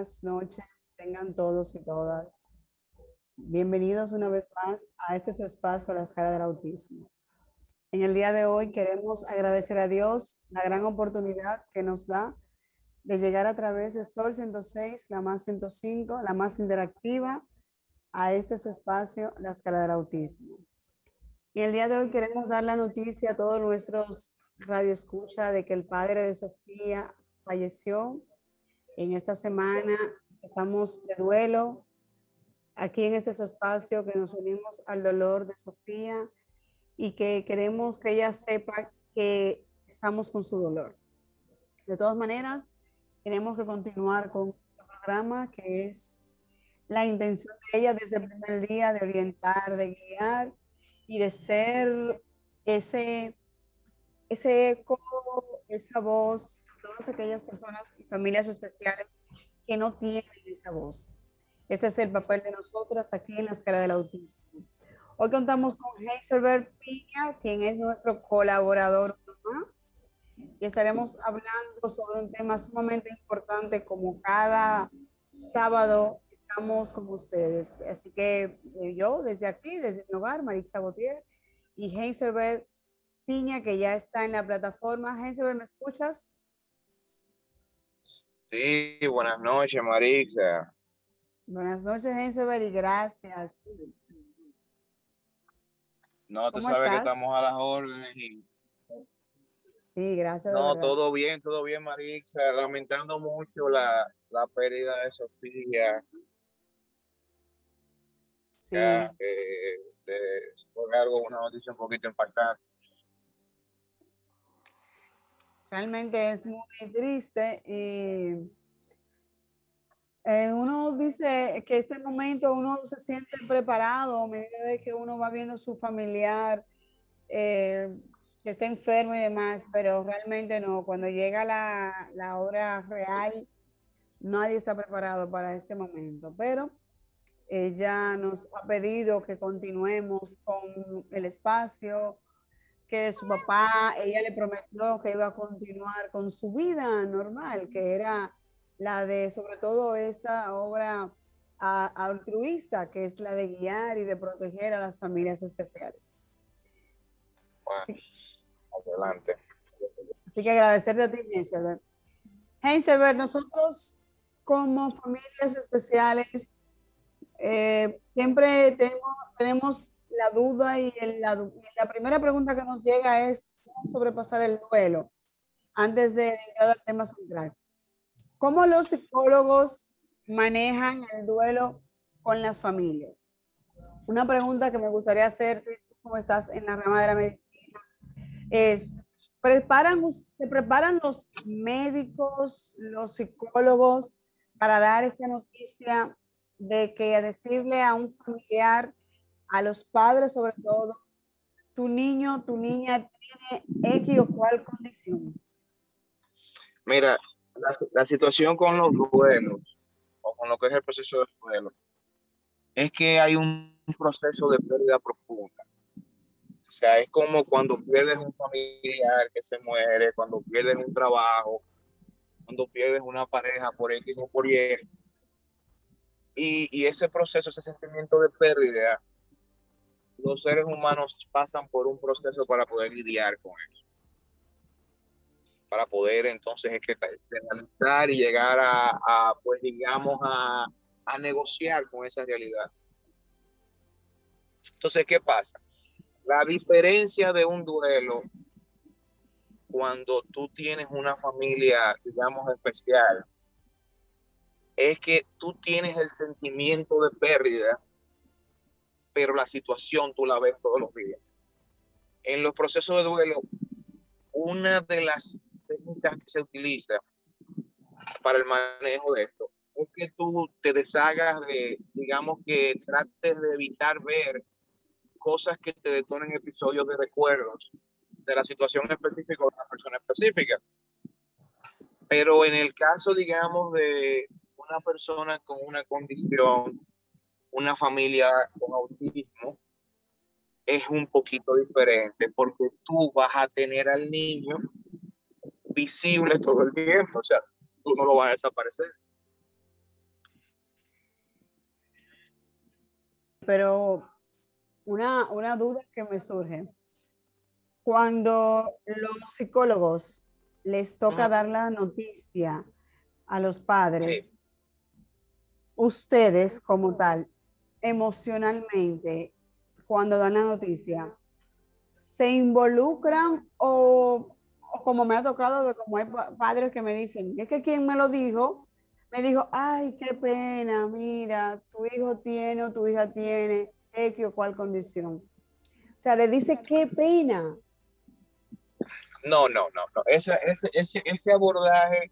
Buenas noches, tengan todos y todas. Bienvenidos una vez más a este su espacio, Las Caras del Autismo. En el día de hoy queremos agradecer a Dios la gran oportunidad que nos da de llegar a través de Sol 106, la más 105, la más interactiva, a este su espacio, Las Caras del Autismo. En el día de hoy queremos dar la noticia a todos nuestros radioescucha de que el padre de Sofía falleció en esta semana estamos de duelo aquí en este su espacio que nos unimos al dolor de Sofía y que queremos que ella sepa que estamos con su dolor. De todas maneras, tenemos que continuar con este programa que es la intención de ella desde el primer día de orientar, de guiar y de ser ese, ese eco, esa voz todas aquellas personas familias especiales que no tienen esa voz. Este es el papel de nosotras aquí en la escala del autismo. Hoy contamos con Heiselberg Piña, quien es nuestro colaborador y estaremos hablando sobre un tema sumamente importante como cada sábado estamos con ustedes. Así que eh, yo desde aquí, desde mi hogar, Marix Sabotier y Heiselberg Piña, que ya está en la plataforma. Heiselberg, ¿me escuchas? Sí, buenas noches, Marixa. Buenas noches, Enzo, y gracias. No, tú sabes que estamos a las órdenes. Sí, gracias. No, todo bien, todo bien, Marixa. Lamentando mucho la, la pérdida de Sofía. Sí. Ya, eh, fue algo, una noticia un poquito impactante. Realmente es muy triste y eh, uno dice que este momento uno se siente preparado a medida de que uno va viendo su familiar eh, que está enfermo y demás, pero realmente no, cuando llega la, la hora real, nadie está preparado para este momento, pero ella nos ha pedido que continuemos con el espacio, que su papá, ella le prometió que iba a continuar con su vida normal, que era la de sobre todo esta obra altruista, que es la de guiar y de proteger a las familias especiales. adelante. Así que agradecerte a ti, Heinzelberg. Heinzelberg, nosotros como familias especiales eh, siempre tenemos, tenemos la duda y la, la, primera pregunta que nos llega es cómo sobrepasar el duelo antes de entrar al tema central. ¿Cómo los psicólogos manejan el duelo con las familias? Una pregunta que me gustaría hacer, como estás en la rama de la medicina, es, ¿preparan, ¿se preparan los médicos, los psicólogos para dar esta noticia de que decirle a un familiar a los padres sobre todo, tu niño, tu niña tiene X o cual condición? Mira, la, situación con los duelos o con lo que es el proceso de duelo es que hay un proceso de pérdida profunda. O sea, es como cuando pierdes un familiar que se muere, cuando pierdes un trabajo, cuando pierdes una pareja por X o por Y. Y, y ese proceso, ese sentimiento de pérdida, los seres humanos pasan por un proceso para poder lidiar con eso. Para poder entonces analizar y llegar a, pues digamos, a, a negociar con esa realidad. Entonces, ¿qué pasa? La diferencia de un duelo cuando tú tienes una familia, digamos, especial, es que tú tienes el sentimiento de pérdida pero la situación tú la ves todos los días. En los procesos de duelo, una de las técnicas que se utiliza para el manejo de esto es que tú te deshagas de, digamos que trates de evitar ver cosas que te detonen episodios de recuerdos de la situación específica o de la persona específica. Pero en el caso, digamos, de una persona con una condición, una familia con autismo, es un poquito diferente porque tú vas a tener al niño visible todo el tiempo, o sea, tú no lo vas a desaparecer. Pero una, una duda que me surge. Cuando los psicólogos les toca dar la noticia a los padres, ustedes como tal, emocionalmente, cuando dan la noticia, se involucran o, como me ha tocado como hay padres que me dicen, es que quien me lo dijo, me dijo, ay, qué pena, mira, tu hijo tiene o tu hija tiene X o cual condición. O sea, le dice, qué pena. No, no, no, no. Ese, ese, ese, ese abordaje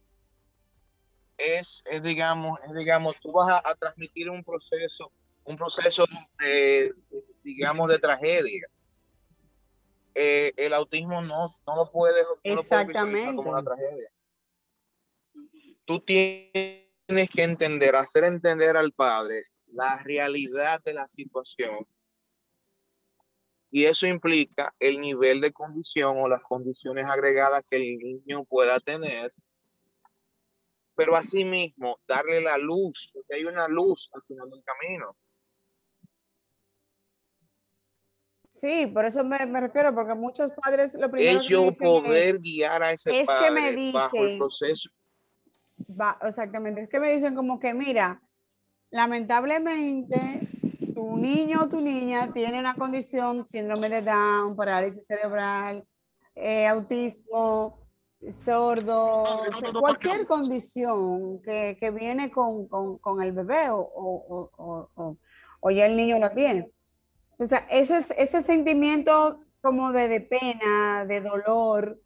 es, digamos, es, digamos, tú vas a, transmitir un proceso, un proceso de, digamos, de tragedia. Eh, el autismo no, no lo puedes, no Exactamente. como una tragedia. Tú tienes que entender, hacer entender al padre la realidad de la situación y eso implica el nivel de condición o las condiciones agregadas que el niño pueda tener. Pero asimismo, darle la luz, porque hay una luz al final del camino. Sí, por eso me, refiero, porque muchos padres lo primero Ellos poder guiar a ese padre que me dicen, bajo el proceso. exactamente, es que me dicen como que, mira, lamentablemente tu niño o tu niña tiene una condición, síndrome de Down, parálisis cerebral, eh, autismo, sordo, cualquier condición que, que viene con, con, con, el bebé o, o, o, o, ya el niño lo tiene. O sea, ese, ese sentimiento como de, de, pena, de dolor,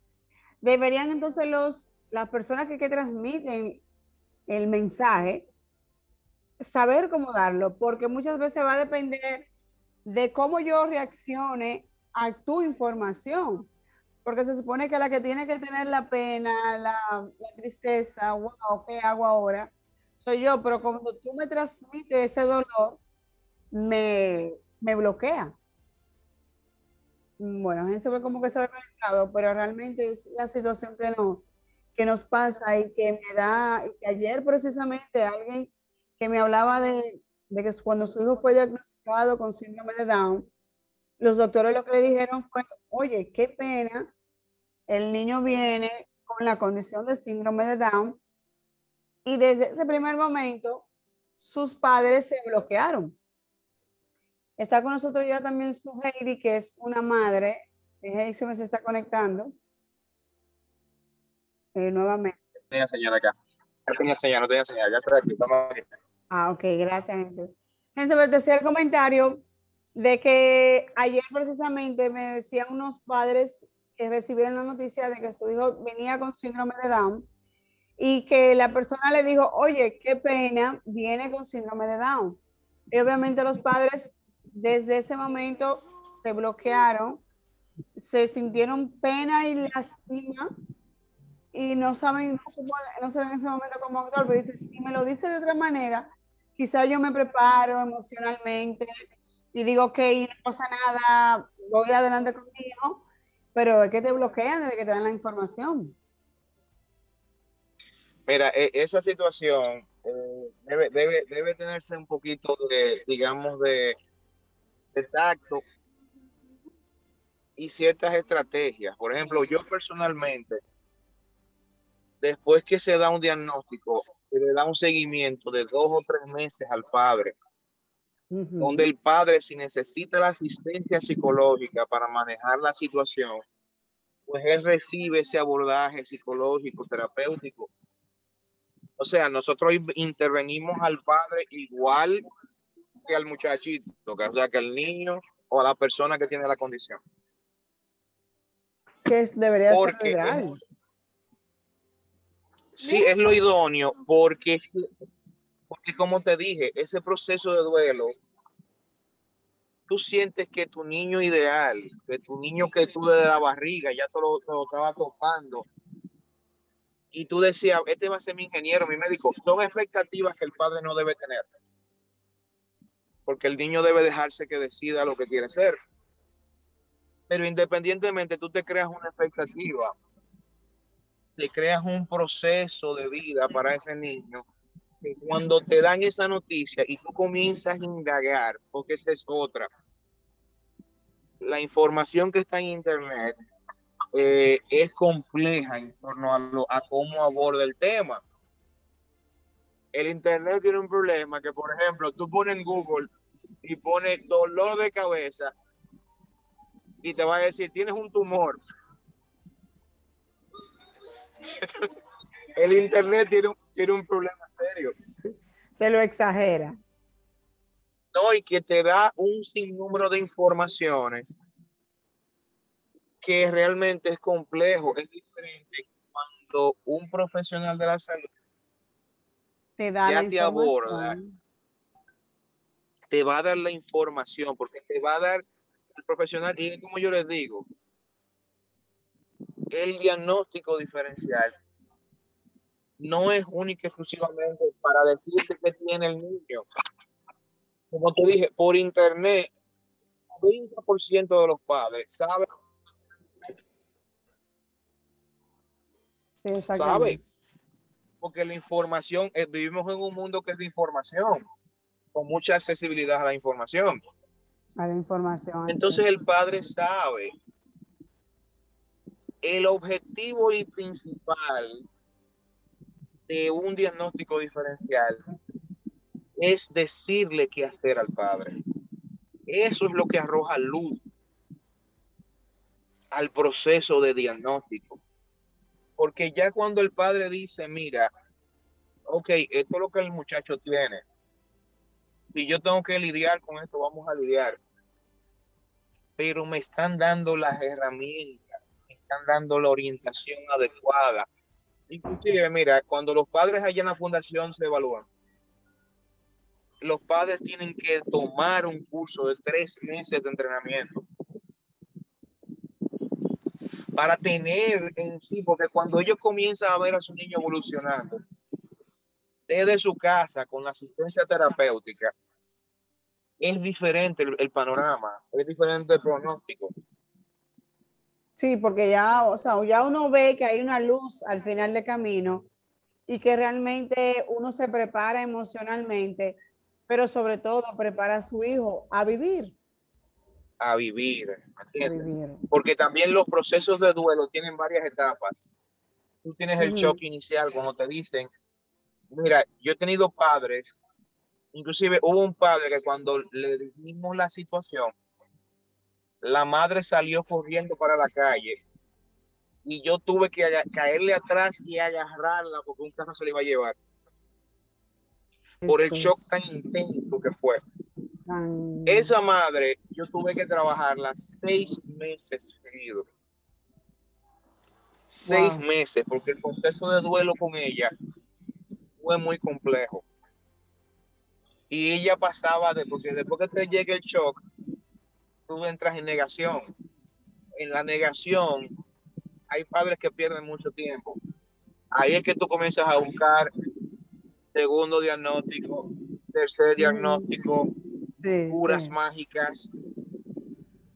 deberían entonces los, las personas que, que transmiten el mensaje saber cómo darlo, porque muchas veces va a depender de cómo yo reaccione a tu información. Porque se supone que la que tiene que tener la pena, la, tristeza, wow, ¿qué hago ahora? Soy yo, pero cuando tú me transmites ese dolor, me, me bloquea. Bueno, gente ve como que se ve conectado, pero realmente es la situación que, no, que nos pasa y que me da, que ayer precisamente alguien que me hablaba de, de, que cuando su hijo fue diagnosticado con síndrome de Down, los doctores lo que le dijeron fue, oye, qué pena, el niño viene con la condición de síndrome de Down y desde ese primer momento sus padres se bloquearon. Está con nosotros ya también su Heidi, que es una madre. Heidi se me está conectando. Eh, nuevamente. Tenía señal acá. No tenía señal, no tenía señal. Ya estoy aquí. Estamos aquí. Ah, ok, gracias, Enzo. Enzo, el comentario de que ayer precisamente me decían unos padres que recibieron la noticia de que su hijo venía con síndrome de Down y que la persona le dijo, oye, qué pena, viene con síndrome de Down. Y obviamente los padres desde ese momento se bloquearon, se sintieron pena y lástima y no saben, no, saben en ese momento cómo actuar, pero dice, si me lo dice de otra manera, quizás yo me preparo emocionalmente y digo, ok, no pasa nada, voy adelante conmigo, pero es que te bloquean desde que te dan la información. Mira, e, esa situación eh, debe, debe, debe, tenerse un poquito de, digamos, de, de tacto y ciertas estrategias. Por ejemplo, yo personalmente, después que se da un diagnóstico, se le da un seguimiento de dos o tres meses al padre, donde el padre, si necesita la asistencia psicológica para manejar la situación, pues él recibe ese abordaje psicológico, terapéutico. O sea, nosotros intervenimos al padre igual que al muchachito, o sea, que al niño o a la persona que tiene la condición. Que debería ser real. Sí, es lo idóneo porque, porque como te dije, ese proceso de duelo, tú sientes que tu niño ideal, que tu niño que tú de la barriga ya te lo, te lo estaba topando, y tú decías, este va a ser mi ingeniero, mi médico, son expectativas que el padre no debe tener. Porque el niño debe dejarse que decida lo que quiere ser. Pero independientemente, tú te creas una expectativa, te creas un proceso de vida para ese niño. Que cuando te dan esa noticia y tú comienzas a indagar, porque esa es otra, la información que está en internet eh, es compleja en torno a, lo, a cómo aborda el tema. El Internet tiene un problema que, por ejemplo, tú pones en Google y pones dolor de cabeza y te va a decir, tienes un tumor. el Internet tiene un, tiene un problema serio. Se lo exagera. No, y que te da un sinnúmero de informaciones que realmente es complejo, es diferente cuando un profesional de la salud te da ya te aborda, te va a dar la información, porque te va a dar el profesional, y como yo les digo, el diagnóstico diferencial no es único exclusivamente para decirte que tiene el niño. Como te dije, por internet, 20% de los padres saben Sí, ¿Sabe? Porque la información, eh, vivimos en un mundo que es de información, con mucha accesibilidad a la información. A la información. Entonces el padre sabe el objetivo y principal de un diagnóstico diferencial es decirle qué hacer al padre. Eso es lo que arroja luz al proceso de diagnóstico. Porque ya cuando el padre dice, mira, ok, esto es lo que el muchacho tiene. Si yo tengo que lidiar con esto, vamos a lidiar. Pero me están dando las herramientas, me están dando la orientación adecuada. Inclusive, mira, cuando los padres allá en la fundación se evalúan, los padres tienen que tomar un curso de tres meses de entrenamiento para tener en sí, porque cuando ellos comienzan a ver a su niño evolucionando desde su casa con asistencia terapéutica, es diferente el, panorama, es diferente el pronóstico. Sí, porque ya, o sea, ya uno ve que hay una luz al final del camino y que realmente uno se prepara emocionalmente, pero sobre todo prepara a su hijo a vivir a vivir, Porque también los procesos de duelo tienen varias etapas. Tú tienes el shock inicial cuando te dicen, mira, yo he tenido padres, inclusive hubo un padre que cuando le dijimos la situación, la madre salió corriendo para la calle y yo tuve que caerle atrás y agarrarla porque un carro se le iba a llevar. Por el shock tan intenso que fue. Esa madre, yo tuve que trabajarla seis meses seguidos. Seis meses, porque el proceso de duelo con ella fue muy complejo. Y ella pasaba de, porque después que te llegue el shock, tú entras en negación. En la negación, hay padres que pierden mucho tiempo. Ahí es que tú comienzas a buscar segundo diagnóstico, tercer diagnóstico, curas mágicas.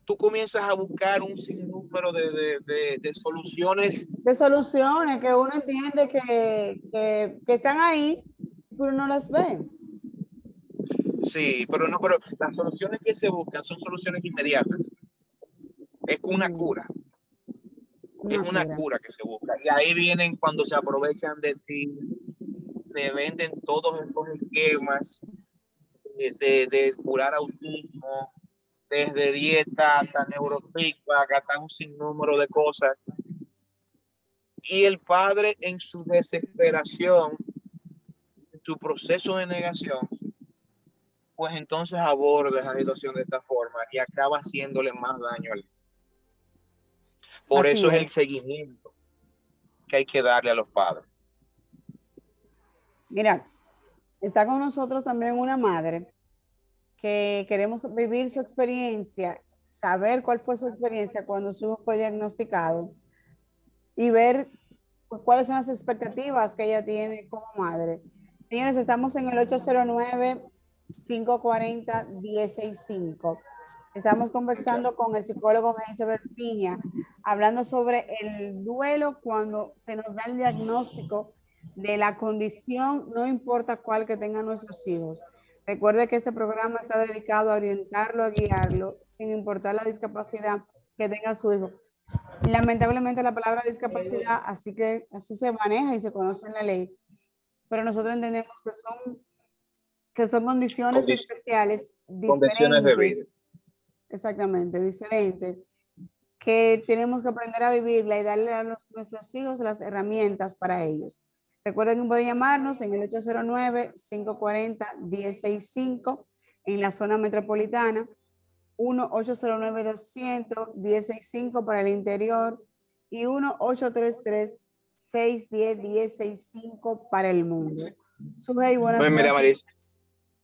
Tú comienzas a buscar un sinnúmero de, de, de, soluciones. De soluciones que uno entiende que, que, que están ahí, pero no las ve. Sí, pero no, pero las soluciones que se buscan son soluciones inmediatas. Es una cura. es una cura. que se busca. Y ahí vienen cuando se aprovechan de ti, te venden todos estos esquemas de, de curar autismo, desde dieta hasta neurofeedback, hasta un sinnúmero de cosas. Y el padre en su desesperación, en su proceso de negación, pues entonces aborda esa situación de esta forma y acaba haciéndole más daño al Por eso es el seguimiento que hay que darle a los padres. Mira, está con nosotros también una madre que queremos vivir su experiencia, saber cuál fue su experiencia cuando su hijo fue diagnosticado y ver cuáles son las expectativas que ella tiene como madre. Señores, estamos en el 809-540-165. Estamos conversando con el psicólogo Heinz Piña, hablando sobre el duelo cuando se nos da el diagnóstico de la condición, no importa cuál que tengan nuestros hijos. Recuerde que este programa está dedicado a orientarlo, a guiarlo, sin importar la discapacidad que tenga su hijo. Lamentablemente la palabra discapacidad, así que así se maneja y se conoce en la ley, pero nosotros entendemos que son, que son condiciones especiales, condiciones de vida Exactamente, diferente. Que tenemos que aprender a vivirla y darle a nuestros hijos las herramientas para ellos. Recuerden que pueden llamarnos en el 809-540-165 en la zona metropolitana, 1-809-200-165 para el interior y 1-833-610-165 para el mundo. Sujei, buenas pues mira, noches.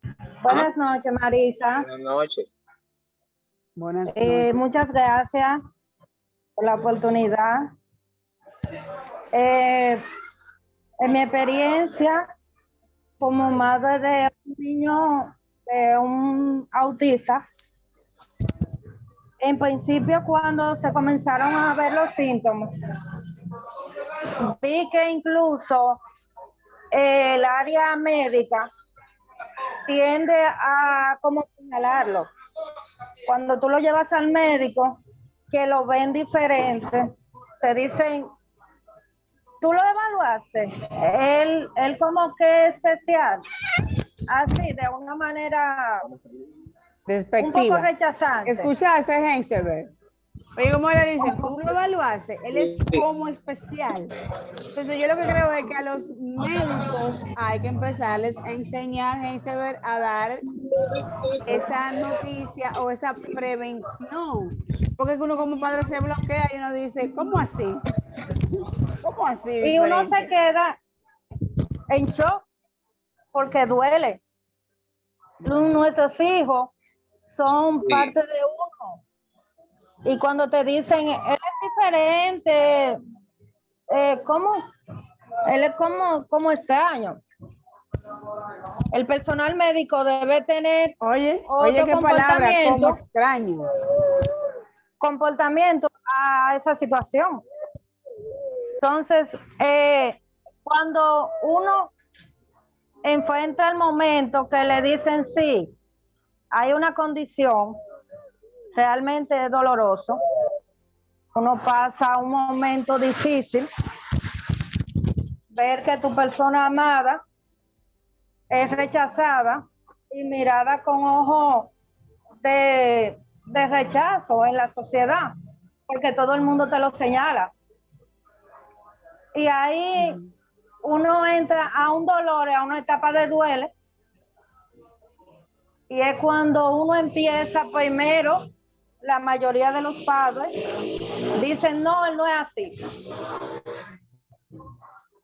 Marisa. Buenas noches, Marisa. Buenas noches. Buenas Eh, noches. muchas gracias por la oportunidad. Eh, en mi experiencia como madre de un niño, de un autista, en principio cuando se comenzaron a ver los síntomas, vi que incluso el área médica tiende a como señalarlo. Cuando tú lo llevas al médico, que lo ven diferente, te dicen, tú lo evaluaste, él, él como que especial, así, de una manera un poco Despectiva. rechazante. ¿Escuchaste, Heinzelberg? Oye, ¿cómo le dicen? Tú lo evaluaste, él es como especial. Entonces, yo lo que creo es que a los médicos hay que empezarles a enseñar, Heinzelberg, a dar esa noticia o esa prevención. Porque uno como padre se bloquea y uno dice, ¿cómo así? ¿Cómo así? Y uno se queda en shock porque duele. Nuestros hijos son Sí. parte de uno. Y cuando te dicen, él es diferente, eh, ¿cómo? Él es como, como extraño. El personal médico debe tener Oye, otro oye, qué palabra, como extraño. comportamiento a esa situación. Entonces, eh, cuando uno enfrenta el momento que le dicen sí, hay una condición realmente doloroso, uno pasa un momento difícil, ver que tu persona amada es rechazada y mirada con ojo de, de rechazo en la sociedad, porque todo el mundo te lo señala. Y ahí uno entra a un dolor, a una etapa de duelo, y es cuando uno empieza primero, la mayoría de los padres dicen, no, él no es así.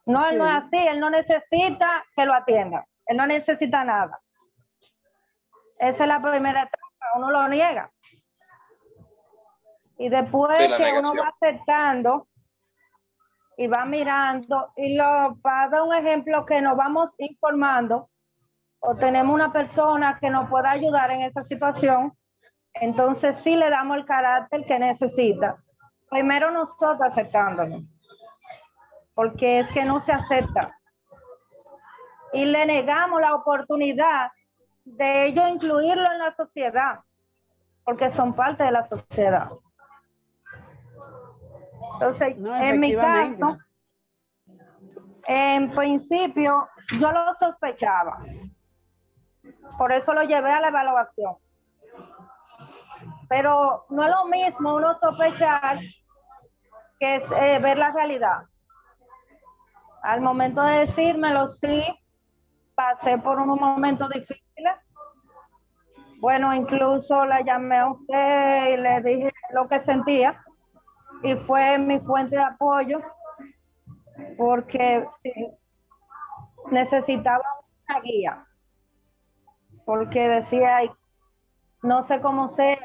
No, él no es así, él no necesita que lo atiendan, él no necesita nada. Esa es la primera etapa, uno lo niega. Y después Sí, que uno va aceptando y va mirando, y lo, para dar un ejemplo que nos vamos informando, o tenemos una persona que nos pueda ayudar en esa situación, entonces sí le damos el carácter que necesita. Primero nosotros aceptándolo, porque es que no se acepta. Y le negamos la oportunidad de ello incluirlo en la sociedad, porque son parte de la sociedad. Entonces, No, en mi caso, en principio, yo lo sospechaba. Por eso lo llevé a la evaluación. Pero no es lo mismo uno sospechar que es eh, ver la realidad. Al momento de decírmelo, sí, pasé por unos momentos difíciles. Bueno, incluso la llamé a usted y le dije lo que sentía y fue mi fuente de apoyo porque necesitaba una guía, porque decía, no sé cómo ser,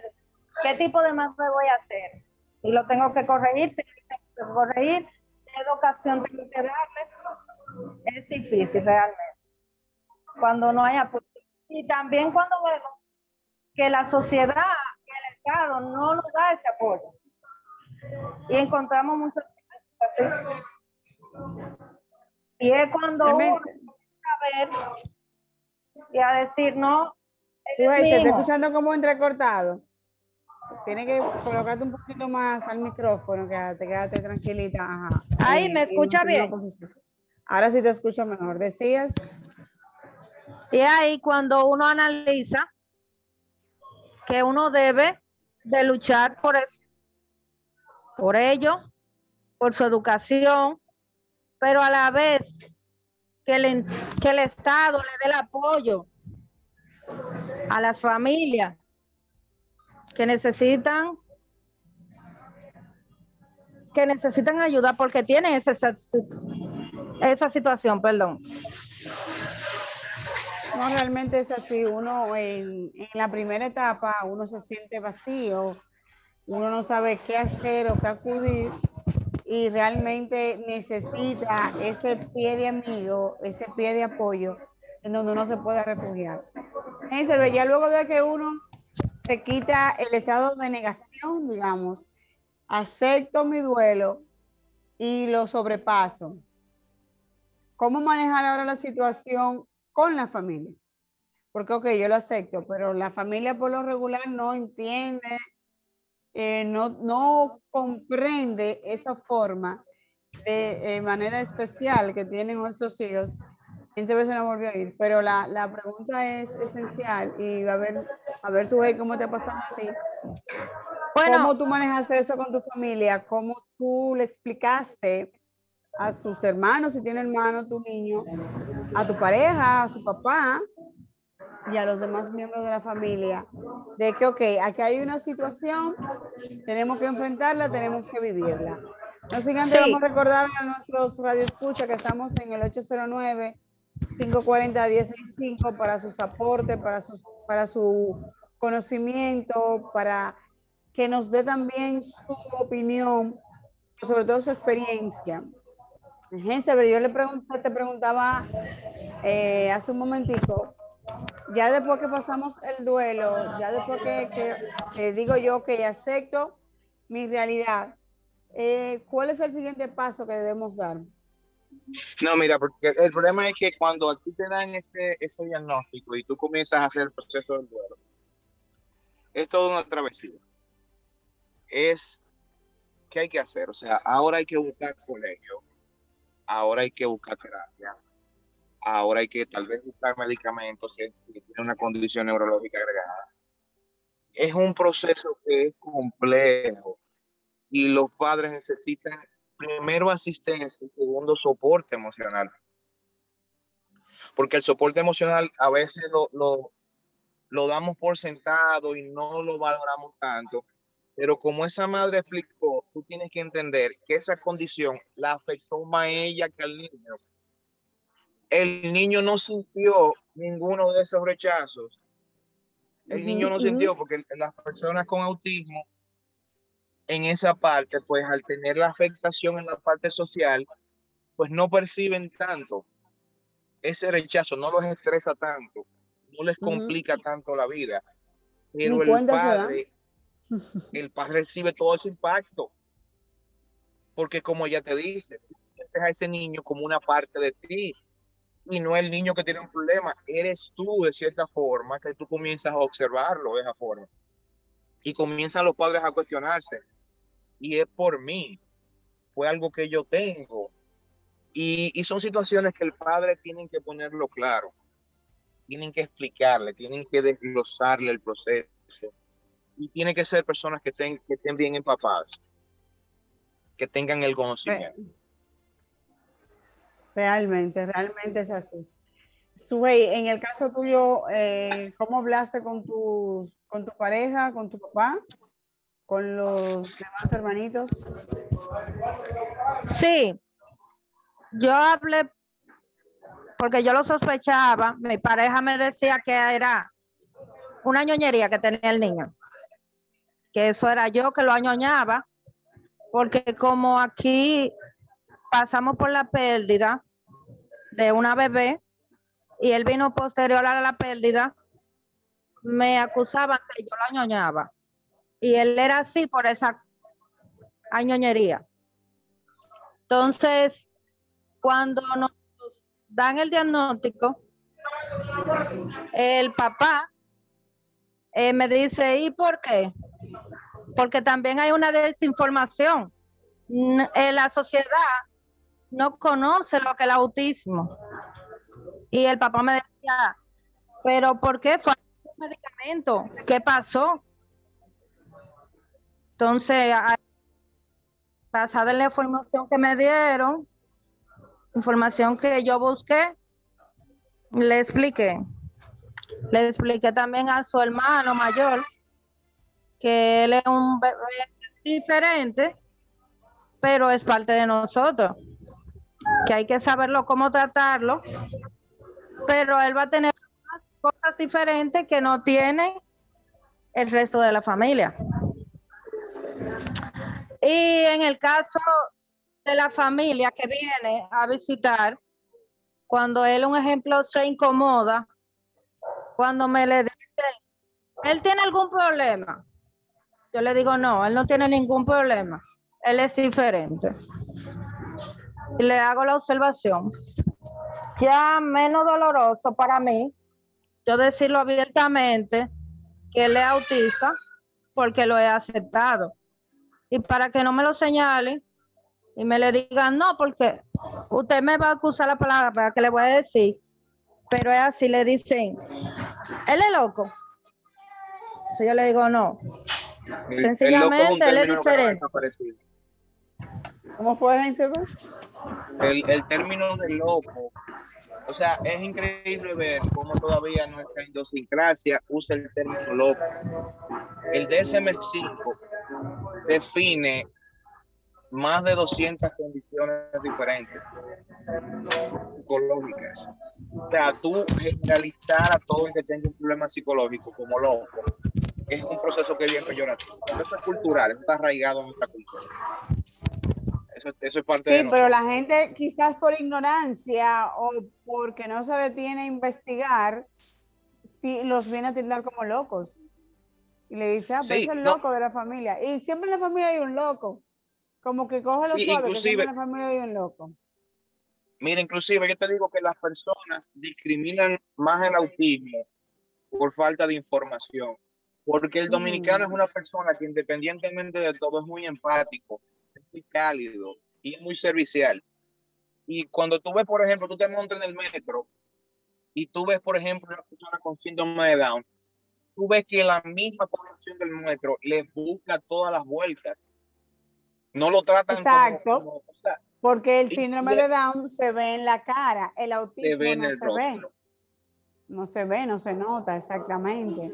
qué tipo de madre voy a hacer, y lo tengo que corregir, tengo que corregir, qué educación tengo que darle, es difícil realmente, cuando no hay apoyo. Y también cuando vemos que la sociedad, que el Estado no nos da ese apoyo. Y encontramos muchas y es cuando uno a ver y a decir, no. se está escuchando como entrecortado. Tiene que colocarte un poquito más al micrófono, quédate, quédate tranquilita. Ahí, ¿me escucha bien? Ahora sí te escucho mejor. Decías. Y ahí cuando uno analiza que uno debe de luchar por eso, por ello, por su educación, pero a la vez que el, que el Estado le dé el apoyo a las familias que necesitan que necesitan ayuda porque tienen esa, esa situación, perdón. No, realmente es así. Uno en, en, la primera etapa, uno se siente vacío, uno no sabe qué hacer o qué acudir y realmente necesita ese pie de amigo, ese pie de apoyo en donde uno se pueda refugiar. ya luego de que uno se quita el estado de negación, digamos, acepto mi duelo y lo sobrepaso. ¿Cómo manejar ahora la situación con la familia? Porque, ok, yo lo acepto, pero la familia por lo regular no entiende eh, no, no comprende esa forma de eh, manera especial que tienen nuestros hijos, vez se no volvió a ir, pero la, la, pregunta es esencial y a ver, a ver, Sujei, ¿cómo te ha pasado a ti? Bueno, ¿Cómo tú manejas eso con tu familia? ¿Cómo tú le explicaste a sus hermanos, si tiene hermano tu niño, a tu pareja, a su papá, y a los demás miembros de la familia de que, ok, aquí hay una situación, tenemos que enfrentarla, tenemos que vivirla. No sin antes vamos a recordar a nuestros radioescuchas que estamos en el 809-540-165 para sus aportes, para, sus, para su conocimiento, para que nos dé también su opinión, sobre todo su experiencia. Gente, yo le pregunté, te preguntaba eh, hace un momentico, ya después que pasamos el duelo, ya después que, digo yo que acepto mi realidad, eh, ¿cuál es el siguiente paso que debemos dar? No, mira, porque el problema es que cuando a ti te dan ese, ese diagnóstico y tú comienzas a hacer el proceso del duelo, es todo una travesía. Es, ¿qué hay que hacer? O sea, ahora hay que buscar colegio, ahora hay que buscar terapia, ahora hay que tal vez buscar medicamentos si tiene una condición neurológica agregada. Es un proceso que es complejo y los padres necesitan primero asistencia y segundo soporte emocional. Porque el soporte emocional a veces lo, lo, damos por sentado y no lo valoramos tanto. Pero como esa madre explicó, tú tienes que entender que esa condición la afectó más a ella que al niño el niño no sintió ninguno de esos rechazos. El niño no sintió porque las personas con autismo en esa parte, pues al tener la afectación en la parte social, pues no perciben tanto ese rechazo, no los estresa tanto, no les complica tanto la vida. Pero el padre, el padre recibe todo ese impacto. Porque como ya te dice, a ese niño como una parte de ti y no el niño que tiene un problema, eres tú de cierta forma que tú comienzas a observarlo de esa forma. Y comienzan los padres a cuestionarse. Y es por mí, fue algo que yo tengo. Y, y son situaciones que el padre tiene que ponerlo claro, tienen que explicarle, tienen que desglosarle el proceso. Y tiene que ser personas que estén, que estén bien empapadas, que tengan el conocimiento. Realmente, realmente es así. Suey, en el caso tuyo, eh, ¿cómo hablaste con, tus, con tu pareja, con tu papá, con los demás hermanitos? Sí, yo hablé porque yo lo sospechaba, mi pareja me decía que era una ñoñería que tenía el niño, que eso era yo que lo añoñaba, porque como aquí pasamos por la pérdida de una bebé y él vino posterior a la pérdida, me acusaban que yo lo añoñaba. Y él era así por esa añoñería. Entonces, cuando nos dan el diagnóstico, el papá eh, me dice, ¿y por qué? Porque también hay una desinformación. En la sociedad no conoce lo que el autismo. Y el papá me decía, pero ¿por qué fue un medicamento? ¿Qué pasó? Entonces, basada en la información que me dieron, información que yo busqué, le expliqué. Le expliqué también a su hermano mayor que él es un bebé diferente, pero es parte de nosotros, que hay que saberlo cómo tratarlo, pero él va a tener cosas diferentes que no tiene el resto de la familia. Y en el caso de la familia que viene a visitar, cuando él, un ejemplo, se incomoda, cuando me le dice, ¿él tiene algún problema? Yo le digo, no, él no tiene ningún problema. Él es diferente. Y le hago la observación. Ya menos doloroso para mí, yo decirlo abiertamente, que él es autista, porque lo he aceptado. Y para que no me lo señalen, y me le digan, no, porque usted me va a acusar la palabra para que le voy a decir, pero es así, le dicen, él es loco. Si yo le digo, no. Sencillamente, él es diferente. ¿Cómo fue, el, el término de loco, o sea, es increíble ver cómo todavía nuestra idiosincrasia usa el término loco. El DSM-5 define más de 200 condiciones diferentes psicológicas. O sea, tú generalizar a todo el que tenga un problema psicológico como loco es un proceso que viene peyorativo. Eso es cultural, está arraigado en nuestra cultura. Eso, eso es parte sí, pero la gente quizás por ignorancia o porque no se detiene a investigar, los viene a tildar como locos. Y le dice, ah, pues es el loco de la familia. Y siempre en la familia hay un loco. Como que coge los sí, inclusive, la familia un loco. Mira, inclusive yo te digo que las personas discriminan más el autismo por falta de información. Porque el dominicano es mm. una persona que independientemente de todo es muy empático, es muy cálido y es muy servicial. Y cuando tú ves, por ejemplo, tú te montas en el metro y tú ves, por ejemplo, una persona con síndrome de Down, tú ves que la misma población del metro le busca todas las vueltas no lo tratan Exacto. porque el síndrome de Down se ve en la cara, el autismo no se ve. No se ve, no se nota exactamente.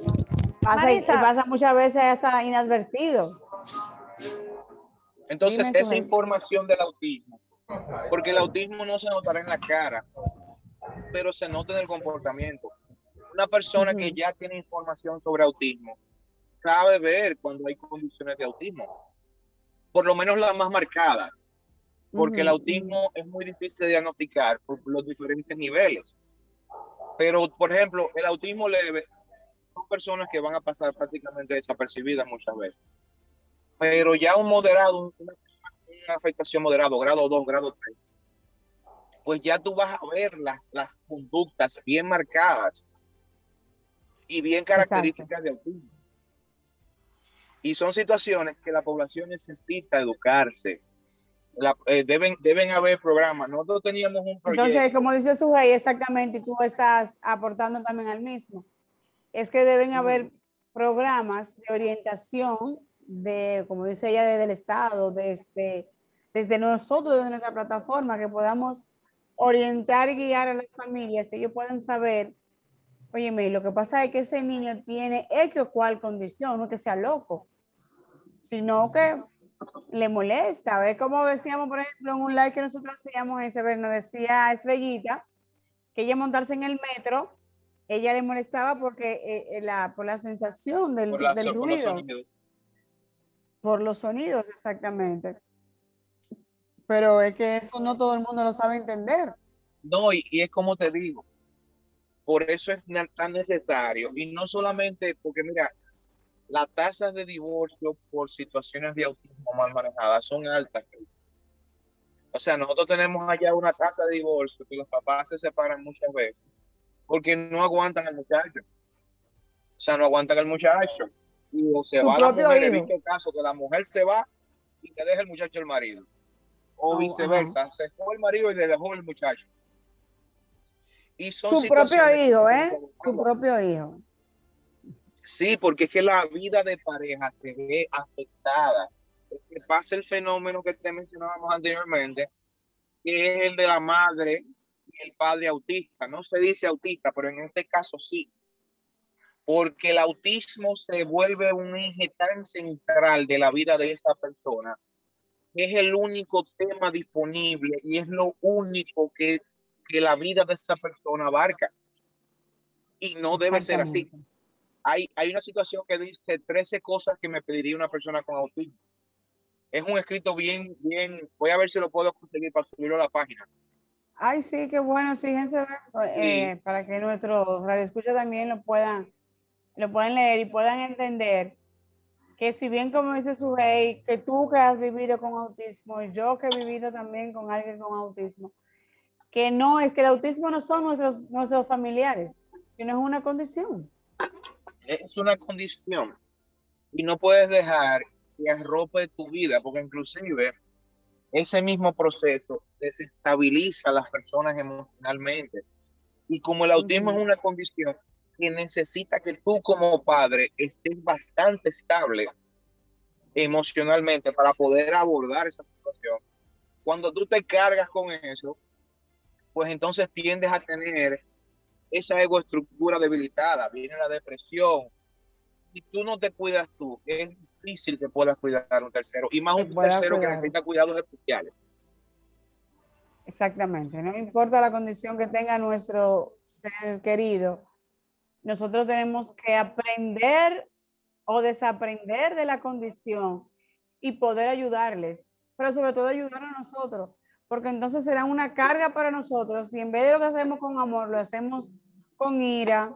Pasa, y pasa muchas veces hasta inadvertido. Entonces, esa información del autismo, porque el autismo no se notará en la cara, pero se nota en el comportamiento. Una persona que ya tiene información sobre autismo sabe ver cuando hay condiciones de autismo por lo menos las más marcadas, porque el autismo es muy difícil de diagnosticar por los diferentes niveles. Pero, por ejemplo, el autismo leve son personas que van a pasar prácticamente desapercibidas muchas veces. Pero ya un moderado, una, afectación moderada, grado 2, grado 3, pues ya tú vas a ver las, las conductas bien marcadas y bien características de autismo. Y son situaciones que la población necesita educarse. Eh, deben, deben haber programas. Nosotros teníamos un proyecto. Entonces, como dice Sujei, exactamente, y tú estás aportando también al mismo, es que deben haber programas de orientación de, como dice ella, desde el Estado, desde, desde nosotros, desde nuestra plataforma, que podamos orientar y guiar a las familias, ellos pueden saber, oye, lo que pasa es que ese niño tiene X o cual condición, no que sea loco, sino que le molesta. ¿Ves como decíamos, por ejemplo, en un like que nosotros hacíamos ese, nos decía Estrellita, que ella montarse en el metro, ella le molestaba porque eh, eh, la, por la sensación del, Por la- del ruido. Por los sonidos, exactamente. Pero es que eso no todo el mundo lo sabe entender. No, y, y es como te digo, por eso es tan necesario. Y no solamente porque, mira, las tasas de divorcio por situaciones de autismo mal manejadas son altas. O sea, nosotros tenemos allá una tasa de divorcio que los papás se separan muchas veces porque no aguantan al muchacho. O sea, no aguantan al muchacho. Y o se Su va la mujer, he hijo. visto casos que la mujer se va y le deja el muchacho al marido. O Oh, viceversa, se fue el marido y le dejó el muchacho. Y son Su propio hijo, ¿eh? Su propio hijo. Sí, porque es que la vida de pareja se ve afectada. Es que pasa el fenómeno que te mencionábamos anteriormente, que es el de la madre y el padre autista. No se dice autista, pero en este caso sí. Porque el autismo se vuelve un eje tan central de la vida de esa persona. Es el único tema disponible y es lo único que, que la vida de esa persona abarca. Y no debe ser así hay, hay una situación que dice 13 cosas que me pediría una persona con autismo. Es un escrito bien, bien, voy a ver si lo puedo conseguir para subirlo a la página. Ay, sí, qué bueno, fíjense, eh, para que nuestros radioescuchas también lo puedan, lo puedan leer y puedan entender que si bien como dice Sujei, que tú que has vivido con autismo, y yo que he vivido también con alguien con autismo, que no, es que el autismo no son nuestros, nuestros familiares, que no es una condición. Es una condición y no puedes dejar que arrope tu vida, porque inclusive ese mismo proceso desestabiliza a las personas emocionalmente. Y como el autismo Ujú. es una condición que necesita que tú como padre estés bastante estable emocionalmente para poder abordar esa situación. Cuando tú te cargas con eso, pues entonces tiendes a tener esa egoestructura debilitada, viene la depresión. Si tú no te cuidas tú, es difícil que puedas cuidar a un tercero, y más un tercero que necesita cuidados especiales. Exactamente, no importa la condición que tenga nuestro ser querido, nosotros tenemos que aprender o desaprender de la condición y poder ayudarles, pero sobre todo ayudar a nosotros, porque entonces será una carga para nosotros y en vez de lo que hacemos con amor, lo hacemos con ira,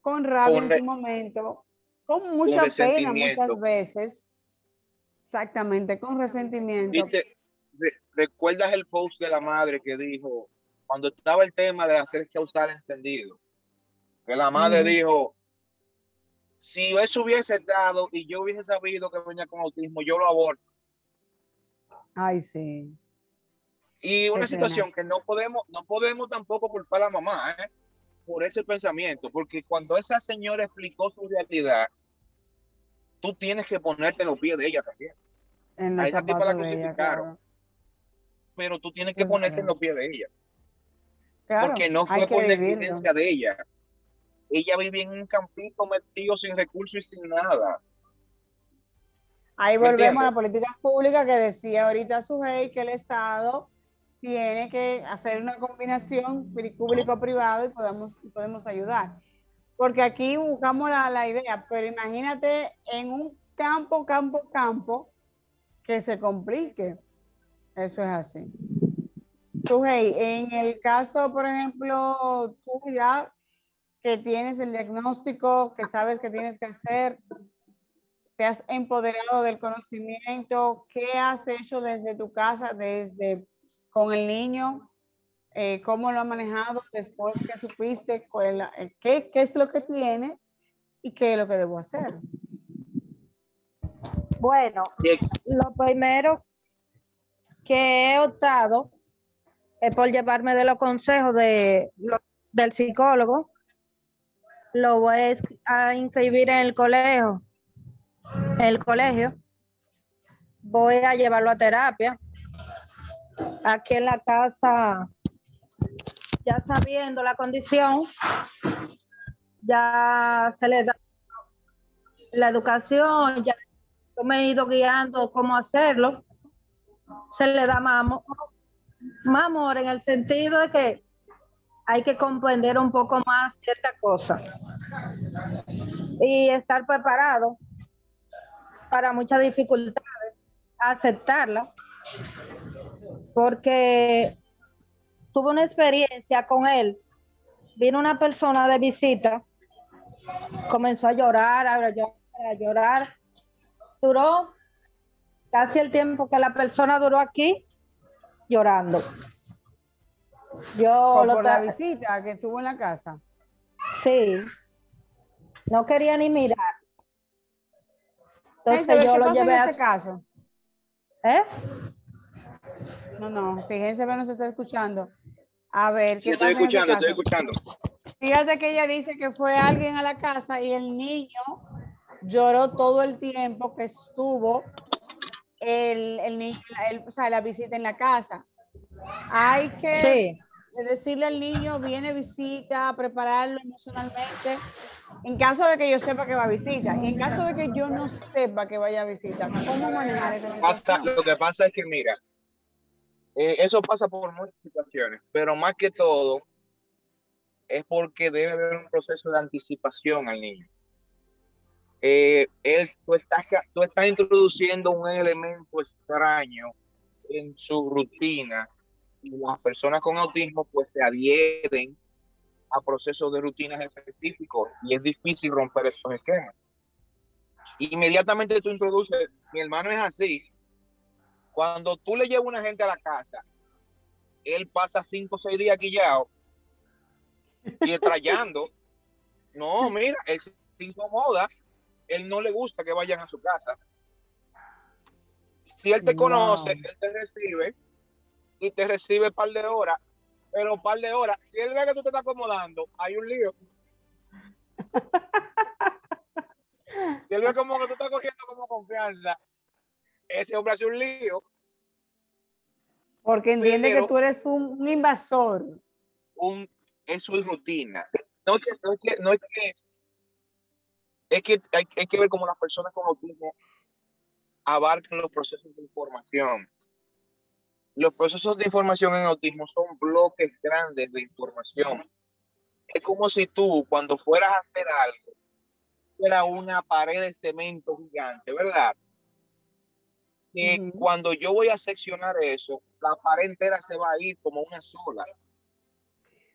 con rabia en Corre- su momento, con mucha pena muchas veces, exactamente, con resentimiento. ¿Recuerdas el post de la madre que dijo, cuando estaba el tema de hacer causal encendido, que la madre dijo, si eso hubiese estado y yo hubiese sabido que venía con autismo, yo lo aborto. Ay, sí. Y una situación que no podemos, no podemos tampoco culpar a la mamá ¿eh? por ese pensamiento, porque cuando esa señora explicó su realidad, tú tienes que ponerte en los pies de ella también, En A esa tipa la ella, crucificaron. claro. pero tú tienes que ponerte en los pies de ella, Claro, porque no fue por negligencia de ella. Ella vivía en un campito metido sin recursos y sin nada. Ahí ¿Me volvemos a la entiendes? política pública que decía ahorita Sujei que el Estado tiene que hacer una combinación público-privado y podemos, podemos ayudar. Porque aquí buscamos la, la idea, pero imagínate en un campo, campo, campo, que se complique. Eso es así. Sujei, en el caso, por ejemplo, tú ya que tienes el diagnóstico, que sabes que tienes que hacer, te has empoderado del conocimiento, ¿qué has hecho desde tu casa, desde con el niño? Eh, ¿Cómo lo has manejado después que supiste la- eh, qué, qué es lo que tiene y qué es lo que debo hacer? Bueno, lo primero que he optado es por llevarme de los consejos de, lo- del psicólogo. Lo voy a ins- a inscribir en el colegio. En el colegio. Voy a llevarlo a terapia. Aquí en la casa, ya sabiendo la condición, ya se le da la educación, ya me he ido guiando cómo hacerlo. Se le da más amor, más amor en el sentido de que hay que comprender un poco más cierta cosa y estar preparado para muchas dificultades, aceptarla, porque tuve una experiencia con él. Vino una persona de visita, comenzó a llorar, a llorar, a llorar. Duró casi el tiempo que la persona duró aquí llorando. Yo por, la visita que estuvo en la casa. Sí. No quería ni mirar. Entonces yo lo llevé a ese caso. ¿Eh? No, no, si gente no se está escuchando. A ver, ¿qué estoy escuchando, estoy escuchando. Fíjate que ella dice que fue alguien a la casa y el niño lloró todo el tiempo que estuvo el, el niño, o sea, la visita en la casa. Hay que decirle al niño, viene visita, prepararlo emocionalmente, en caso de que yo sepa que va a visita. Y en caso de que yo no sepa que vaya a visita, ¿cómo manejar esa situación? lo que pasa es que, mira, eh, eso pasa por muchas situaciones, pero más que todo es porque debe haber un proceso de anticipación al niño. Eh, él, tú, estás, tú estás introduciendo un elemento extraño en su rutina las personas con autismo pues se adhieren a procesos de rutinas específicos y es difícil romper esos esquemas. Inmediatamente tú introduces, mi hermano es así, cuando tú le llevas una gente a la casa, él pasa cinco o seis días guillado y estrellando. No, mira, él se incomoda, él no le gusta que vayan a su casa. Si él te conoce, él te recibe y te recibe un par de horas, pero un par de horas, si él ve que tú te estás acomodando, hay un lío. si él ve como que tú estás cogiendo como confianza, ese hombre hace un lío. Porque entiende que tú eres un, invasor. Un, es su rutina. No es que, no es que, no es que, es que hay, hay que ver cómo las personas con autismo abarcan los procesos de información los procesos de información en autismo son bloques grandes de información. Es como si tú, cuando fueras a hacer algo, fuera una pared de cemento gigante, ¿verdad? Y cuando yo voy a seccionar eso, la pared entera se va a ir como una sola.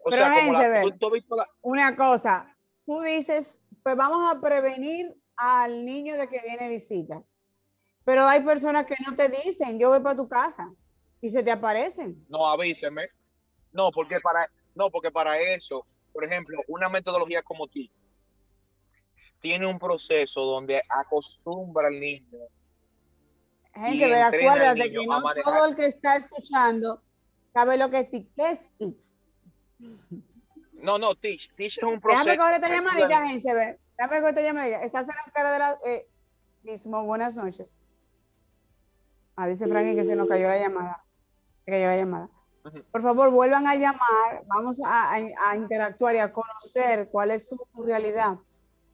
O sea, como la, una cosa, tú dices, pues vamos a prevenir al niño de que viene visita. Pero hay personas que no te dicen, yo voy para tu casa y se te aparecen. No, avíseme. No, porque para, no, porque para eso, por ejemplo, una metodología como ti tiene un proceso donde acostumbra al niño. Gente, acuérdate que no todo el que está escuchando sabe lo que es TIC. No, no, Teach. Teach es un proceso. Déjame coger esta llamadita, gente. Déjame coger esta llamadita. Estás en las caras de la. Eh, mismo, buenas noches. Ah, dice Frankie que se nos cayó la llamada la llamada. Por favor, vuelvan a llamar, vamos a, interactuar y a conocer cuál es su, realidad.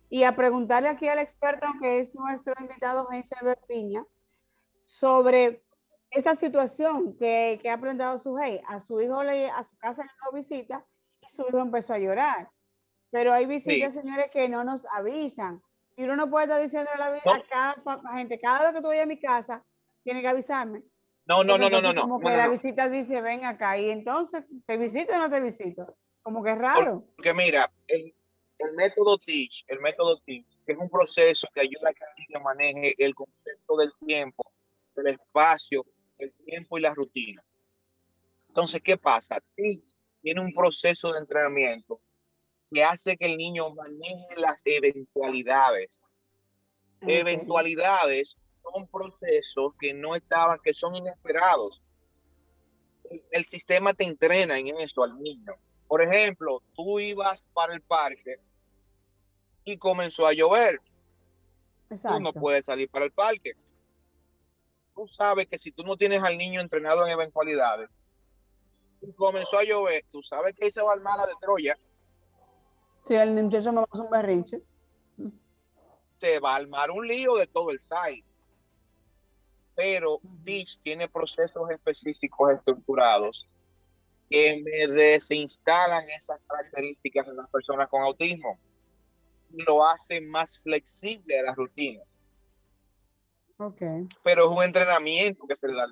Y a preguntarle aquí al experto, que es nuestro invitado, Heisenberg Piña, sobre esta situación que, que ha aprendido su hey. A su hijo le, a su casa le dio visita y su hijo empezó a llorar. Pero hay visitas, señores, que no nos avisan. Y uno no puede estar diciendo a la vida a cada gente, cada vez que tú vayas a mi casa, tiene que avisarme. No, no, no, no, no, Como que la visita dice, ven acá, y entonces, ¿te visito o no te visito? Como que es raro. Porque mira, el, método Teach, el método Teach, que es un proceso que ayuda a que el niño maneje el concepto del tiempo, del espacio, el tiempo y las rutinas. Entonces, ¿qué pasa? Teach tiene un proceso de entrenamiento que hace que el niño maneje las eventualidades. Eventualidades son procesos que no estaban, que son inesperados. El, sistema te entrena en eso al niño. Por ejemplo, tú ibas para el parque y comenzó a llover. Tú no puedes salir para el parque. Tú sabes que si tú no tienes al niño entrenado en eventualidades, y comenzó a llover, tú sabes que ahí se va a armar la de Troya. Si el muchacho me pasa un berrinche. Se va a armar un lío de todo el site pero DISH tiene procesos específicos estructurados que me desinstalan esas características en las personas con autismo. Lo hace más flexible a la rutina. Ok. Pero es un entrenamiento que se le da.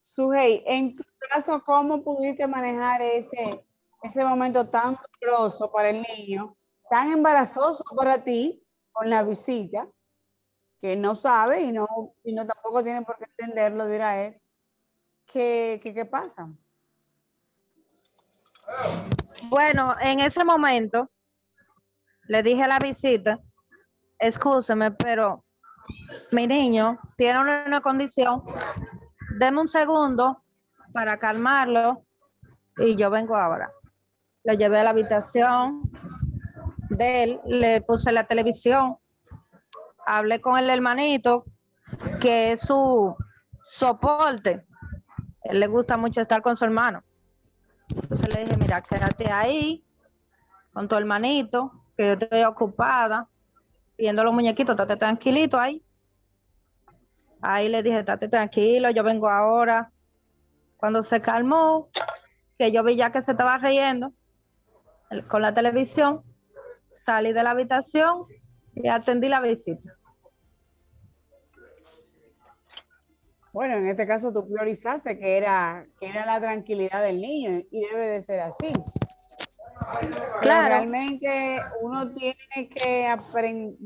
Sujei, en tu caso, ¿cómo pudiste manejar ese, ese momento tan doloroso para el niño, tan embarazoso para ti con la visita, que no sabe y no, y no tampoco tiene por qué entenderlo, dirá él? ¿Qué, qué, qué pasa? Bueno, en ese momento le dije a la visita, escúcheme, pero mi niño tiene una condición, deme un segundo para calmarlo y yo vengo ahora. Lo llevé a la habitación de él, le puse la televisión, hablé con el hermanito, que es su soporte. Él le gusta mucho estar con su hermano. Entonces le dije, mira, quédate ahí con tu hermanito, que yo estoy ocupada, viendo los muñequitos, estate tranquilito ahí. Ahí le dije, estate tranquilo, yo vengo ahora. Cuando se calmó, que yo vi ya que se estaba riendo con la televisión, salí de la habitación y atendí la visita. Bueno, en este caso tú priorizaste que era, que era la tranquilidad del niño y debe de ser así. Pero Claro. realmente uno tiene que aprender,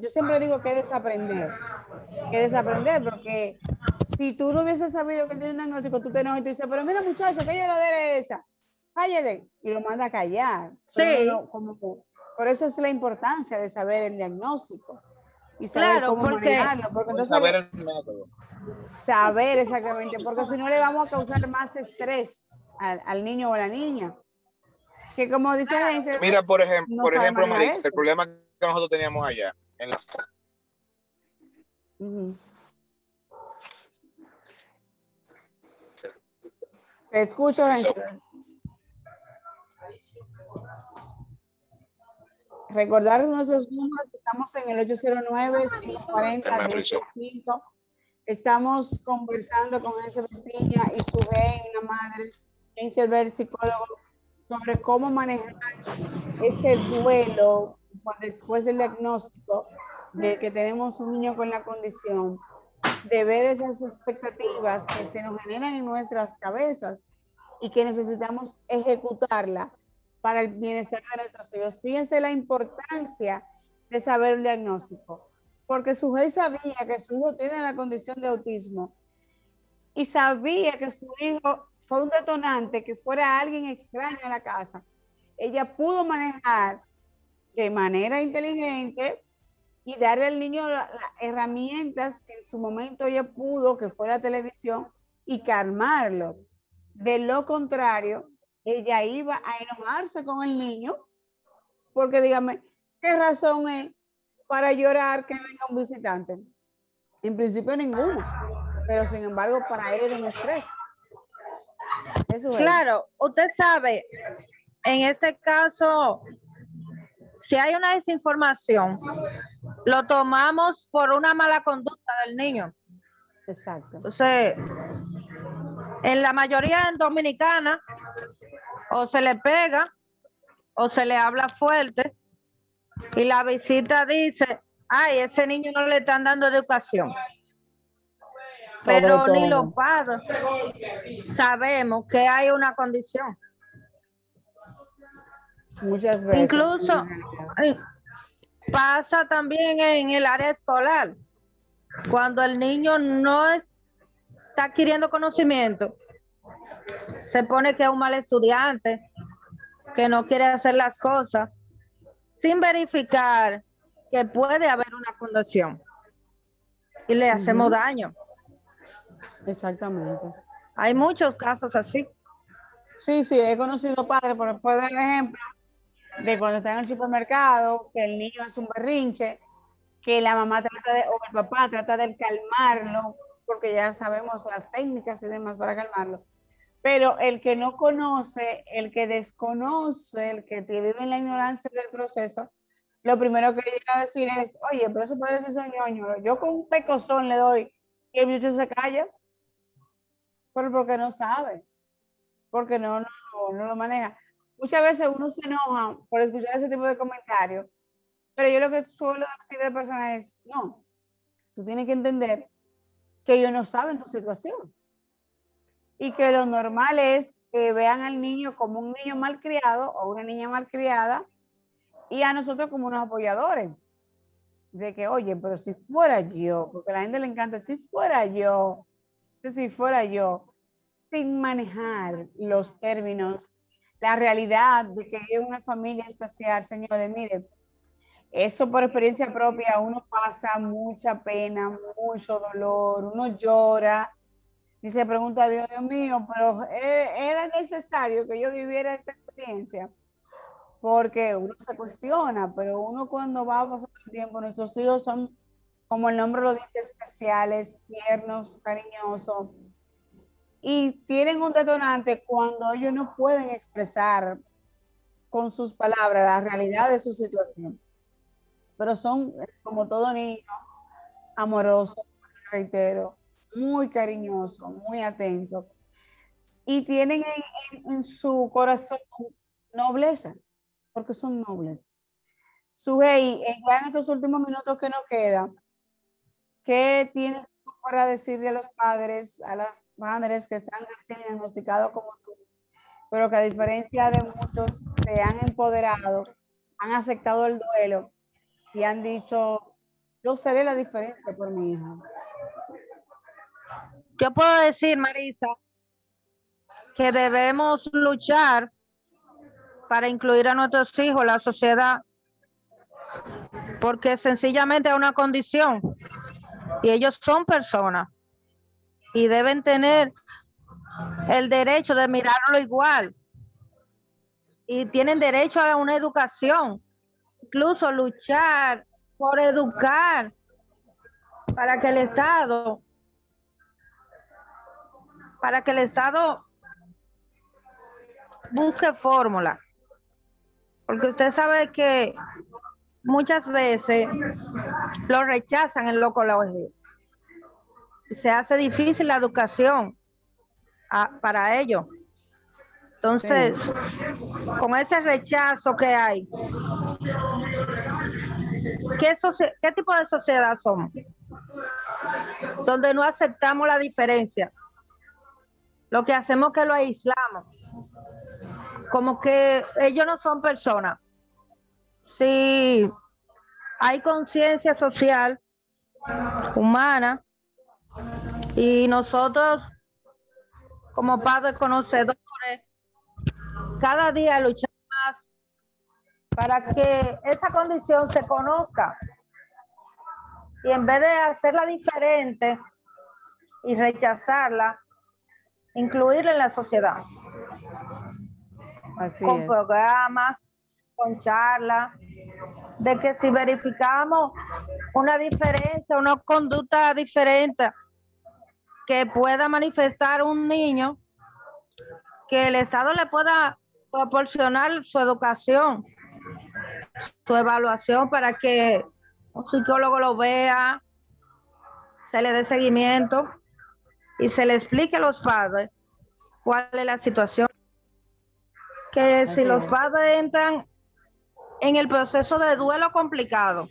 yo siempre digo que desaprender, que desaprender, porque si tú no hubieses sabido que tiene un diagnóstico, tú te enojas y tú dices, pero mira muchacho, ¿qué lloradera es esa? Cállate, y lo manda a callar. Pero Sí. no, como que- por eso es la importancia de saber el diagnóstico y saber Claro, cómo porque- manejarlo, porque entonces saber el método. saber exactamente, porque si no le vamos a causar más estrés al, al niño o a la niña. Que como dice Hazel, Mira, por ejemplo, No por ejemplo, Marix, el problema que nosotros teníamos allá en la Ujú. Te escucho. Recordar nuestros números, estamos en el 809-540-1005. Estamos conversando con Hazel Piña y su una madre, Hazel psicólogo, sobre cómo manejar ese duelo después del diagnóstico de que tenemos un niño con la condición, de ver esas expectativas que se nos generan en nuestras cabezas y que necesitamos ejecutarla para el bienestar de nuestros hijos. Fíjense la importancia de saber el diagnóstico, porque su juez sabía que su hijo tiene la condición de autismo y sabía que su hijo fue un detonante, que fuera alguien extraño a la casa. Ella pudo manejar de manera inteligente y darle al niño la- las herramientas que en su momento ella pudo, que fue la televisión, y calmarlo. De lo contrario, ella iba a enojarse con el niño, porque dígame, ¿qué razón es para llorar que venga un visitante? En principio ninguna, pero sin embargo para él era un estrés. Eso es. Claro, usted sabe, en este caso, si hay una desinformación, lo tomamos por una mala conducta del niño. Exacto. Entonces, en la mayoría en dominicana, o se le pega o se le habla fuerte y la visita dice, ay, ese niño no le están dando educación. Sobre Pero ni los padres sabemos que hay una condición. Muchas veces. Incluso ay, pasa también en el área escolar. Cuando el niño no está adquiriendo conocimiento, se pone que es un mal estudiante, que no quiere hacer las cosas, sin verificar que puede haber una condición. Y le hacemos daño. Exactamente. Hay muchos casos así. Sí, sí, he conocido padres, por puedo dar el ejemplo de cuando está en el supermercado, que el niño hace un berrinche, que la mamá trata de, o el papá trata de calmarlo, porque ya sabemos las técnicas y demás para calmarlo. Pero el que no conoce, el que desconoce, el que vive en la ignorancia del proceso, lo primero que le llega a decir es, oye, pero eso parece ser ñoño. Yo con un pecozón le doy y el muchacho se calla, pero porque no sabe. porque no, no, no, lo maneja. Muchas veces uno se enoja por escuchar ese tipo de comentarios, pero yo lo que suelo decir a la persona es, no, tú tienes que entender que ellos no saben tu situación y que lo normal es que vean al niño como un niño malcriado o una niña malcriada y a nosotros como unos apoyadores. De que, oye, pero si fuera yo, porque a la gente le encanta, si fuera yo, si fuera yo, sin manejar los términos, la realidad de que es una familia especial, señores, miren, eso por experiencia propia, uno pasa mucha pena, mucho dolor, uno llora y se pregunta a Dios, Dios mío, pero e, era necesario que yo viviera esta experiencia porque uno se cuestiona, pero uno cuando va pasando el tiempo, nuestros hijos son, como el nombre lo dice, especiales, tiernos, cariñosos, y tienen un detonante cuando ellos no pueden expresar con sus palabras la realidad de su situación. Pero son, como todo niño, amorosos, reitero, muy cariñosos, muy atentos. Y tienen en, su corazón nobleza, porque son nobles. Sugey, ya en estos últimos minutos que nos quedan, ¿qué tienes para decirle a los padres, a las madres que están recién diagnosticados como tú, pero que a diferencia de muchos se han empoderado, han aceptado el duelo y han dicho, yo seré la diferente por mi hija? Yo puedo decir, Marisa, que debemos luchar para incluir a nuestros hijos la sociedad, porque sencillamente es una condición y ellos son personas y deben tener el derecho de mirarlo igual y tienen derecho a una educación, incluso luchar por educar para que el Estado, para que el Estado busque fórmula. Porque usted sabe que muchas veces lo rechazan en lo colegio. Se hace difícil la educación para ellos. Entonces, con ese rechazo que hay, ¿qué, ¿qué tipo de sociedad somos? Donde no aceptamos la diferencia. Lo que hacemos es que lo aislamos. Como que ellos no son personas si hay conciencia social humana y nosotros como padres conocedores cada día luchamos más para que esa condición se conozca y en vez de hacerla diferente y rechazarla, incluirla en la sociedad. Así con programas, con charlas, de que si verificamos una diferencia, una conducta diferente que pueda manifestar un niño, que el Estado le pueda proporcionar su educación, su evaluación para que un psicólogo lo vea, se le dé seguimiento y se le explique a los padres cuál es la situación. Que si los padres entran en el proceso de duelo complicado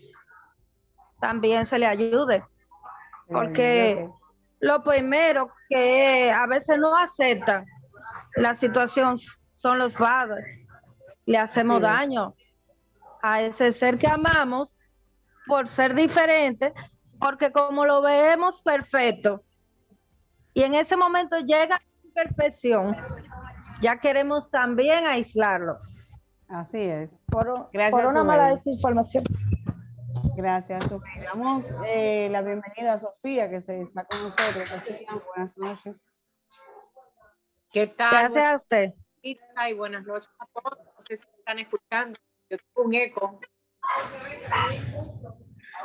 también se le ayude. Porque lo primero que a veces no aceptan la situación son los padres. Le hacemos daño a ese ser que amamos por ser diferente, porque como lo vemos perfecto, y en ese momento llega la perfección, ya queremos también aislarlo. Así es. Por, Gracias, una mala desinformación. Gracias, Sofía. Damos eh, la bienvenida a Sofía, que se está con nosotros. buenas noches. ¿Qué tal? Gracias a usted. Y buenas noches a todos. No sé si están escuchando. Yo tengo un eco.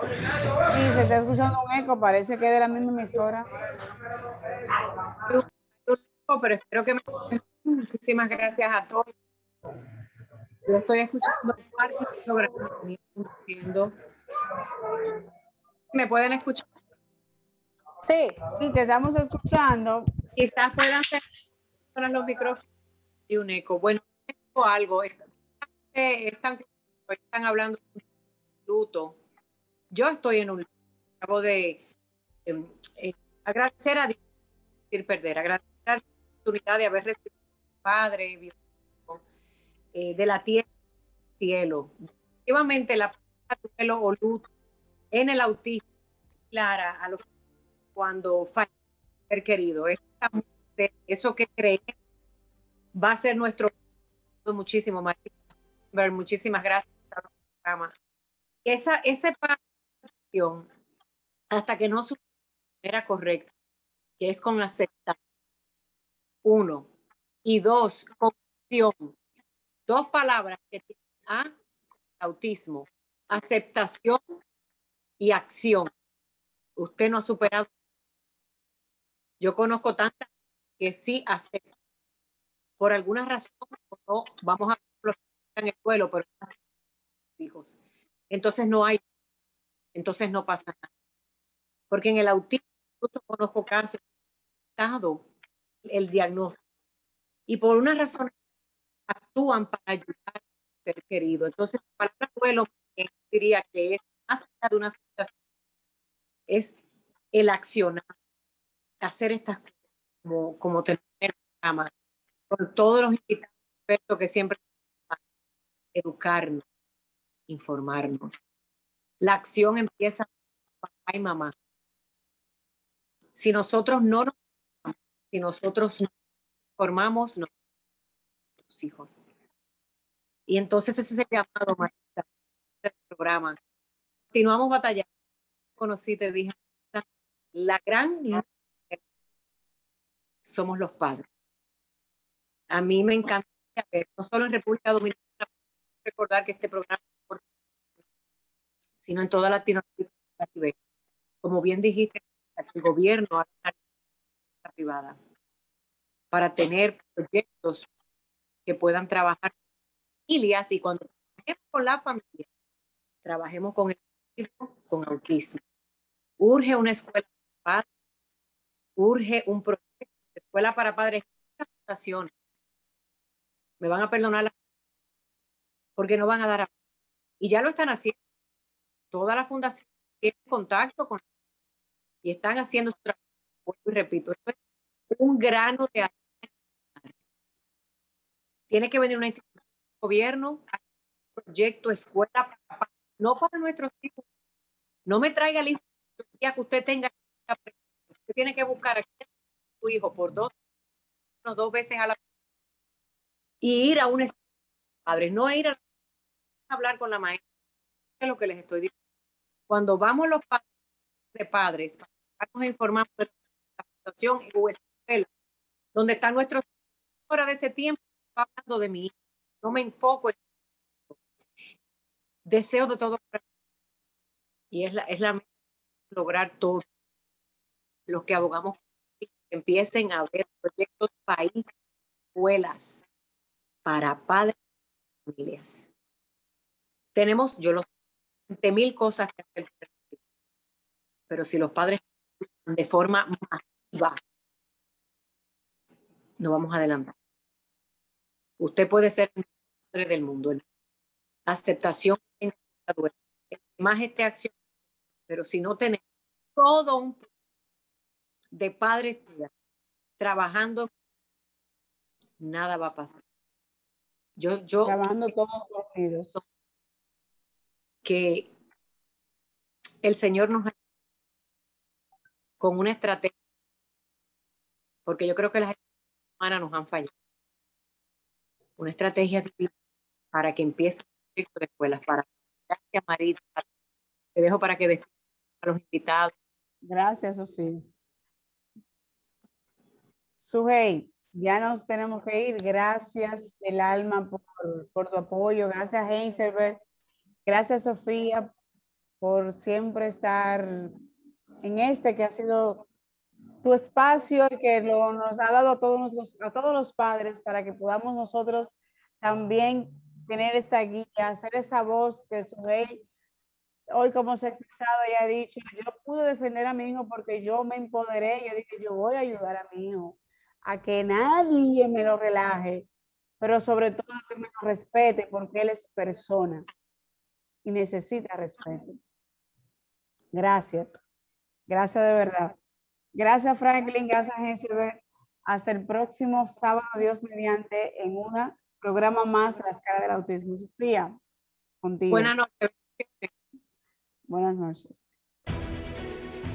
Sí, se está escuchando un eco. Parece que es de la misma emisora. Pero espero que me... Muchísimas gracias a todos. Yo estoy escuchando ¿Me pueden escuchar? Sí, sí, te estamos escuchando. Quizás puedan ser los micrófonos. Hay un eco. Bueno, tengo algo. Están, están, hablando de luto. Yo estoy en un luto. Acabo de eh, eh, agradecer a Dios, perder, agradecer a la oportunidad de haber recibido Padre, eh, de la tierra cielo. Efectivamente, la duelo o luto en el autismo clara a lo cuando falla ser querido. Eso que cree va a ser nuestro muchísimo, María. Muchísimas gracias programa. Esa, esa hasta que no era correcta, que es con aceptación. Uno. Y dos, compasión. Dos palabras que tienen a autismo. Aceptación y acción. Usted no ha superado. Yo conozco tantas que sí aceptan. Por alguna razón, no vamos a en el suelo, pero hijos. Entonces no hay, entonces no pasa nada. Porque en el autismo, yo conozco casos, el diagnóstico y por una razón actúan para ayudar ser querido. Entonces, la palabra duelo diría que es más allá de una situación, es el accionar, hacer estas cosas como, como tener cama, con todos los invitados que siempre educarnos, informarnos. La acción empieza con papá y mamá. Si nosotros no nos si nosotros nos formamos nuestros hijos. Y entonces ese es el llamado, Marita, del programa. Continuamos batallando. Conocí, te dije, la gran somos los padres. A mí me encanta ver, no solo en República Dominicana, recordar que este programa, sino en toda Latinoamérica, como bien dijiste, el gobierno la privada para tener proyectos que puedan trabajar con familias y cuando trabajemos con la familia, trabajemos con el con autismo. Urge una escuela para padres, urge un proyecto de escuela para padres Me van a perdonar la porque no van a dar y ya lo están haciendo. Toda la fundación tiene contacto con y están haciendo su trabajo. Y repito, esto es un grano de Tiene que venir una institución gobierno, proyecto, escuela, no para nuestros hijos. No me traiga el hijo que usted tenga. Usted tiene que buscar a su hijo por dos, dos veces a la y ir a un padre, no ir a hablar con la maestra. Es lo que les estoy diciendo. Cuando vamos los padres de padres, nos informamos de la situación en escuela, donde está nuestro hora de ese tiempo hablando de mí. No me enfoco en deseo de todo y es la es la lograr todo los que abogamos que empiecen a ver proyectos países escuelas para padres y familias tenemos yo los mil cosas que hacer pero si los padres de forma masiva no vamos a adelantar Usted puede ser el padre del mundo. La aceptación más esta acción, pero si no tenemos todo un de padres trabajando, nada va a pasar. Yo, yo trabajando todos unidos. Que el Señor nos con una estrategia, porque yo creo que las humanas nos han fallado una estrategia para que empiece el proyecto de escuelas. Para, gracias, Marita. Te dejo para que despidas a los invitados. Gracias, Sofía. Sujei, ya nos tenemos que ir. Gracias del alma por, por tu apoyo. Gracias, Heiselberg. Gracias, Sofía, por siempre estar en este que ha sido tu espacio y que lo, nos ha dado a todos, a todos los padres para que podamos nosotros también tener esta guía, hacer esa voz que Suhey hoy como se ha expresado y ha dicho, yo pude defender a mi hijo porque yo me empoderé, yo dije, yo voy a ayudar a mi hijo a que nadie me lo relaje, pero sobre todo que me lo respete porque él es persona y necesita respeto. Gracias. Gracias de verdad. Gracias Franklin, gracias Agencia Hasta el próximo sábado, Dios mediante, en un programa más la escala del autismo. Sofía, contigo. Buenas noches. Buenas noches.